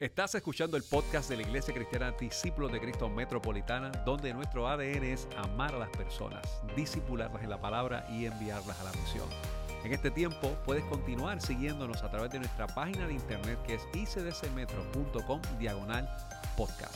Estás escuchando el podcast de la Iglesia Cristiana Discípulos de Cristo Metropolitana, donde nuestro ADN es amar a las personas, discipularlas en la palabra y enviarlas a la misión. En este tiempo puedes continuar siguiéndonos a través de nuestra página de internet que es icdcmetro.com diagonal podcast.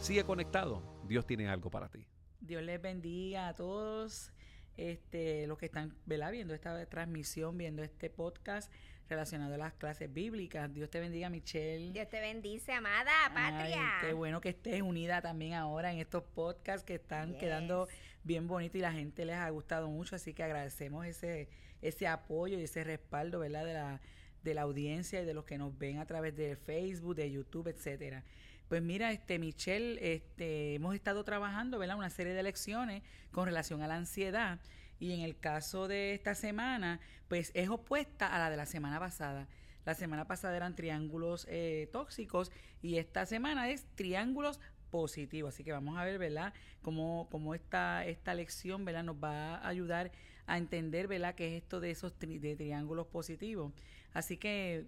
Sigue conectado, Dios tiene algo para ti. Dios les bendiga a todos este, los que están viendo esta transmisión, viendo este podcast relacionado a las clases bíblicas. Dios te bendiga, Michelle. Dios te bendice, amada patria. qué bueno que estés unida también ahora en estos podcasts que están quedando bien bonitos y la gente les ha gustado mucho, así que agradecemos ese, ese apoyo y ese respaldo, ¿verdad? De la, de la audiencia y de los que nos ven a través de Facebook, de YouTube, etcétera. Pues mira, este Michelle, este, hemos estado trabajando, ¿verdad? Una serie de lecciones con relación a la ansiedad y en el caso de esta semana, pues es opuesta a la de la semana pasada. La semana pasada eran triángulos eh, tóxicos y esta semana es triángulos positivos. Así que vamos a ver, ¿verdad? Cómo, cómo esta, esta lección, ¿verdad? Nos va a ayudar a entender, ¿verdad? ¿Qué es esto de esos de triángulos positivos? Así que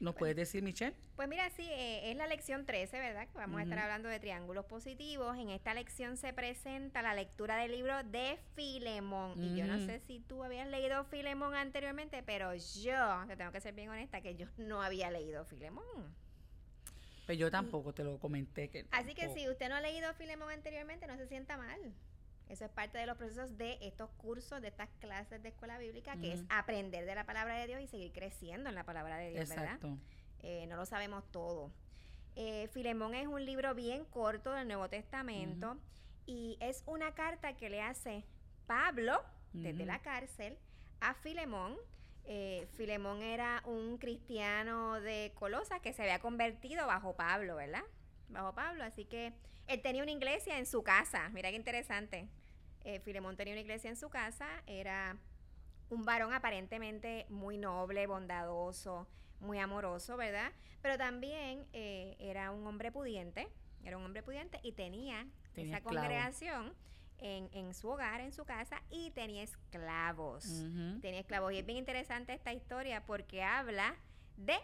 ¿Nos puedes decir, Michelle? Pues mira, sí, eh, es la lección 13, ¿verdad? Vamos a estar hablando de triángulos positivos. En esta lección se presenta la lectura del libro de Filemón. Y yo no sé si tú habías leído Filemón anteriormente, pero yo, te tengo que ser bien honesta, que yo no había leído Filemón. Pues yo tampoco te lo comenté. Que Así que si usted no ha leído Filemón anteriormente, no se sienta mal. Eso es parte de los procesos de estos cursos, de estas clases de escuela bíblica, que es aprender de la palabra de Dios y seguir creciendo en la palabra de Dios, Exacto. ¿verdad? Eh, no lo sabemos todo. Eh, Filemón es un libro bien corto del Nuevo Testamento y es una carta que le hace Pablo desde la cárcel a Filemón. Eh, Filemón era un cristiano de Colosas que se había convertido bajo Pablo, ¿verdad? Bajo Pablo, así que él tenía una iglesia en su casa. Mira qué interesante. Eh, Filemón tenía una iglesia en su casa, era un varón aparentemente muy noble, bondadoso, muy amoroso, ¿verdad? Pero también eh, era un hombre pudiente, era un hombre pudiente y tenía, esa congregación en, su hogar, en su casa, y tenía esclavos. Tenía esclavos. Y es bien interesante esta historia porque habla de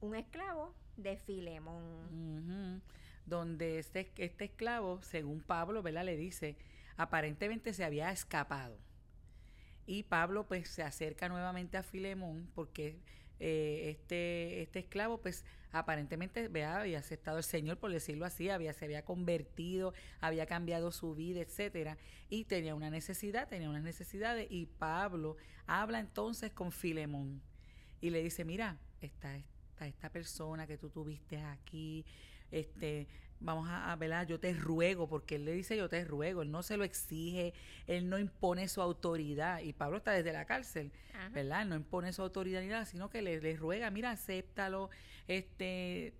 un esclavo de Filemón. Donde este, este esclavo, según Pablo, ¿verdad? Le dice, aparentemente se había escapado. Y Pablo pues se acerca nuevamente a Filemón porque eh, este, este esclavo pues aparentemente había aceptado al Señor, por decirlo así, había, se había convertido, había cambiado su vida, etcétera, y tenía una necesidad, tenía unas necesidades, y Pablo habla entonces con Filemón y le dice, mira, está esta, esta persona que tú tuviste aquí, este, vamos a, a yo te ruego, porque él le dice yo te ruego, él no se lo exige, él no impone su autoridad, y Pablo está desde la cárcel, ¿verdad? no impone su autoridad ni nada, sino que le, ruega, mira, acéptalo, este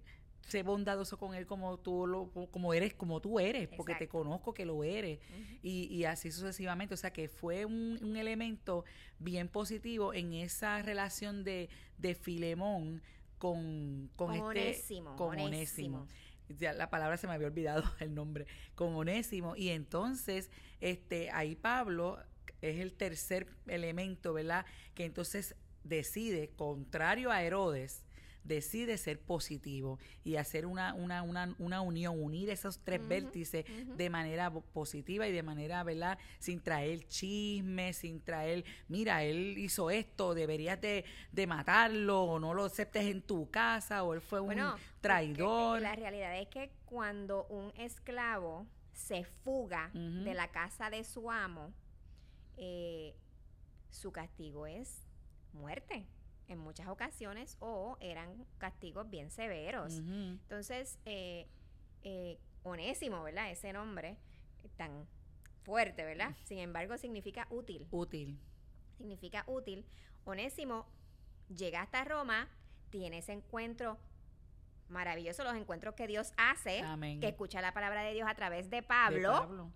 sé bondadoso con él como tú lo, como eres como tú eres porque te conozco que lo eres. Y, y, así sucesivamente. O sea que fue un, un, elemento bien positivo en esa relación de, de Filemón con, con, este con onésimo ya la palabra se me había olvidado el nombre, con Onésimo. Y entonces, este, ahí Pablo es el tercer elemento, ¿verdad? Que entonces decide, contrario a Herodes, decide ser positivo y hacer una, una, una, una unión, unir esos tres vértices de manera positiva y de manera, ¿verdad? Sin traer chismes, sin traer, mira, él hizo esto, deberías de, de matarlo o no lo aceptes en tu casa o él fue un traidor. La realidad es que cuando un esclavo se fuga de la casa de su amo, eh, su castigo es muerte en muchas ocasiones o eran castigos bien severos. Entonces, eh, eh, Onésimo, ¿verdad? Ese nombre tan fuerte, ¿verdad? Sin embargo, significa útil. Útil. Significa útil. Onésimo llega hasta Roma, tiene ese encuentro maravilloso, los encuentros que Dios hace, que escucha la palabra de Dios a través de Pablo, de Pablo.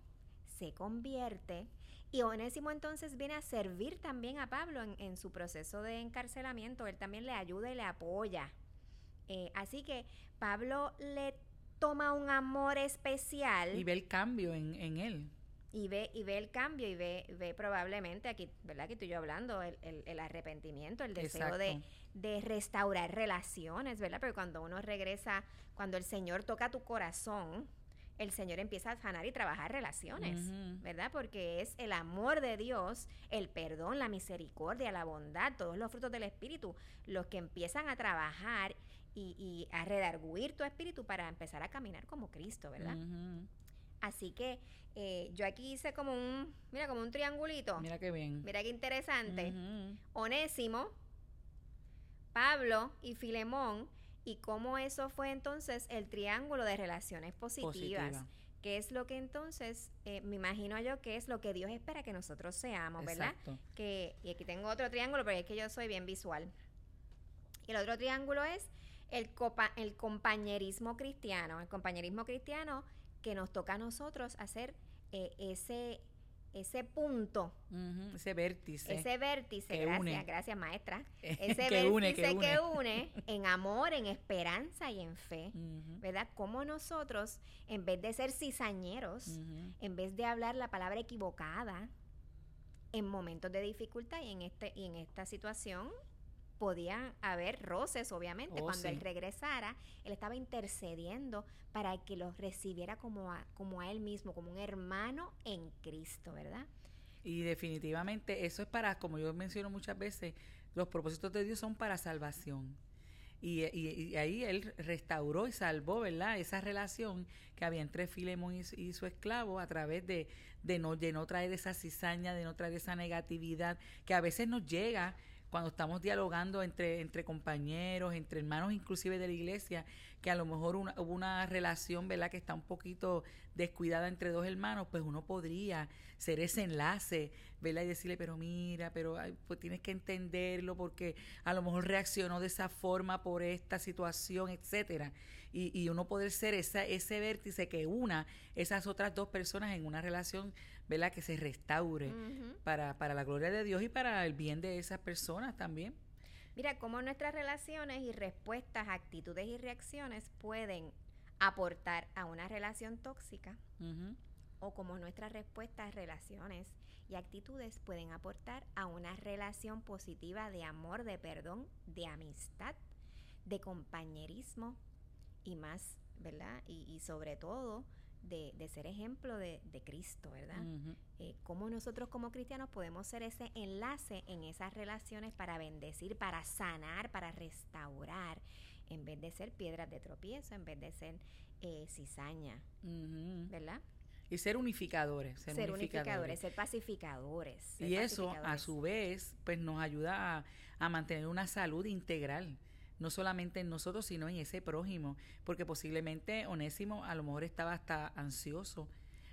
Se convierte y Onésimo entonces viene a servir también a Pablo en, su proceso de encarcelamiento. Él también le ayuda y le apoya. Eh, así que Pablo le toma un amor especial. Y ve el cambio en, él. y ve y ve el cambio y ve ve probablemente aquí verdad que estoy yo hablando el, el, arrepentimiento el deseo de, de, restaurar relaciones verdad pero cuando uno regresa cuando el señor toca tu corazón el señor empieza a sanar y trabajar relaciones verdad porque es el amor de Dios el perdón la misericordia la bondad todos los frutos del espíritu los que empiezan a trabajar y, y a redarguir tu espíritu para empezar a caminar como Cristo verdad Así que eh, yo aquí hice como un, mira, como un triangulito. Mira qué bien. Mira qué interesante. Onésimo, Pablo y Filemón, y cómo eso fue entonces el triángulo de relaciones positivas. Que es lo que entonces, eh, me imagino yo que es lo que Dios espera que nosotros seamos, ¿verdad? Que, y aquí tengo otro triángulo, pero es que yo soy bien visual. Y el otro triángulo es el, copa, el compañerismo cristiano. El compañerismo cristiano que nos toca a nosotros hacer eh, ese ese punto, ese vértice, ese vértice, gracias, gracias maestra, ese que vértice que une. en amor, en esperanza y en fe, ¿verdad? Como nosotros, en vez de ser cizañeros, en vez de hablar la palabra equivocada, en momentos de dificultad y en este y en esta situación podían haber roces, obviamente. Oh, Cuando él regresara, él estaba intercediendo para que los recibiera como a, como a él mismo, como un hermano en Cristo, ¿verdad? Y definitivamente eso es para, como yo menciono muchas veces, los propósitos de Dios son para salvación. Y, y, ahí él restauró y salvó, ¿verdad? Esa relación que había entre Filemón y, su esclavo a través de, de, no, de no traer esa cizaña, de no traer esa negatividad que a veces nos llega cuando estamos dialogando entre, entre compañeros, entre hermanos inclusive de la iglesia, que a lo mejor hubo una relación, ¿verdad?, que está un poquito descuidada entre dos hermanos, pues uno podría ser ese enlace, ¿verdad? Y decirle, pero mira, pero pues tienes que entenderlo porque a lo mejor reaccionó de esa forma por esta situación, etcétera. Y, y uno poder ser esa, ese vértice que una esas otras dos personas en una relación ¿verdad? Que se restaure para, para la gloria de Dios y para el bien de esas personas también. Mira, cómo nuestras relaciones y respuestas, actitudes y reacciones pueden aportar a una relación tóxica o como nuestras respuestas, relaciones y actitudes pueden aportar a una relación positiva de amor, de perdón, de amistad, de compañerismo y más, ¿verdad? Y, y sobre todo de, de ser ejemplo de, de Cristo, ¿verdad? Eh, cómo nosotros como cristianos podemos ser ese enlace en esas relaciones para bendecir, para sanar, para restaurar, en vez de ser piedras de tropiezo, en vez de ser eh, cizaña, ¿verdad? Y ser unificadores. Ser, unificadores. ser pacificadores. y eso, a su vez, pues nos ayuda a, a mantener una salud integral no solamente en nosotros, sino en ese prójimo, porque posiblemente Onésimo a lo mejor estaba hasta ansioso,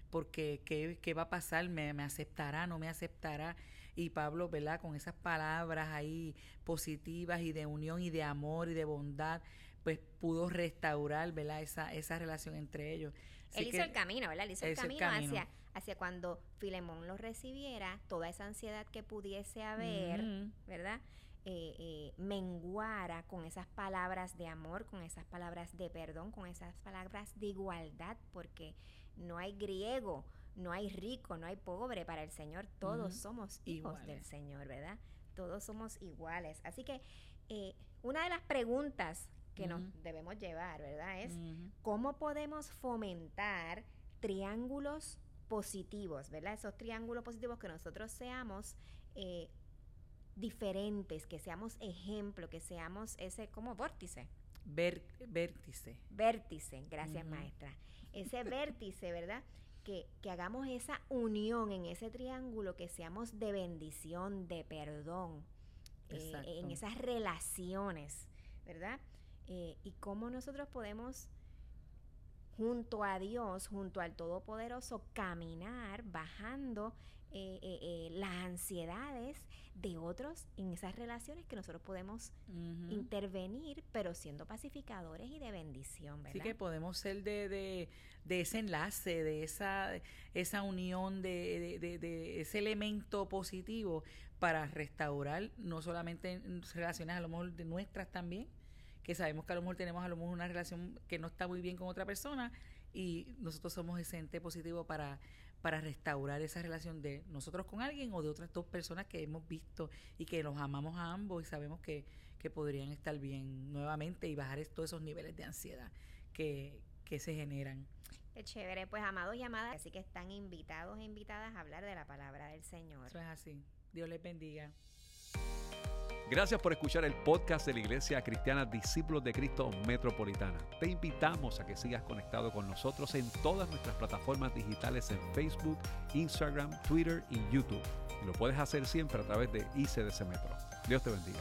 porque ¿qué, qué va a pasar? ¿Me, ¿Me, aceptará? ¿No me aceptará? Y Pablo, ¿verdad? Con esas palabras ahí positivas y de unión y de amor y de bondad, pues pudo restaurar, ¿verdad? Esa, esa relación entre ellos. Él hizo el camino, ¿verdad? Él hizo el camino, Hacia, hacia cuando Filemón lo recibiera, toda esa ansiedad que pudiese haber, ¿verdad? Eh, eh, menguara con esas palabras de amor, con esas palabras de perdón, con esas palabras de igualdad, porque no hay griego, no hay rico, no hay pobre para el Señor, todos somos hijos del Señor, ¿verdad? Todos somos iguales. Así que eh, una de las preguntas que nos debemos llevar, ¿verdad? Es cómo podemos fomentar triángulos positivos, ¿verdad? Esos triángulos positivos que nosotros seamos eh, diferentes, que seamos ejemplo, que seamos ese como vórtice. vértice. Vértice, gracias maestra. Ese vértice, ¿verdad? Que, que, hagamos esa unión en ese triángulo, que seamos de bendición, de perdón, eh, en esas relaciones, ¿verdad? Eh, y cómo nosotros podemos, junto a Dios, junto al Todopoderoso, caminar bajando eh, eh, eh, las ansiedades de otros en esas relaciones que nosotros podemos intervenir, pero siendo pacificadores y de bendición, ¿verdad? Sí que podemos ser de, de, ese enlace, de esa, esa unión, de, de, ese elemento positivo para restaurar no solamente relaciones a lo mejor de nuestras también, que sabemos que a lo mejor tenemos a lo mejor una relación que no está muy bien con otra persona y nosotros somos ese ente positivo para para restaurar esa relación de nosotros con alguien o de otras dos personas que hemos visto y que los amamos a ambos y sabemos que, que podrían estar bien nuevamente y bajar todos esos niveles de ansiedad que, que se generan. Qué chévere, pues amados y amadas, así que están invitados e invitadas a hablar de la palabra del Señor. Eso es así. Dios les bendiga. Gracias por escuchar el podcast de la Iglesia Cristiana Discípulos de Cristo Metropolitana. Te invitamos a que sigas conectado con nosotros en todas nuestras plataformas digitales en Facebook, Instagram, Twitter y YouTube. Y lo puedes hacer siempre a través de ICDC Metro. Dios te bendiga.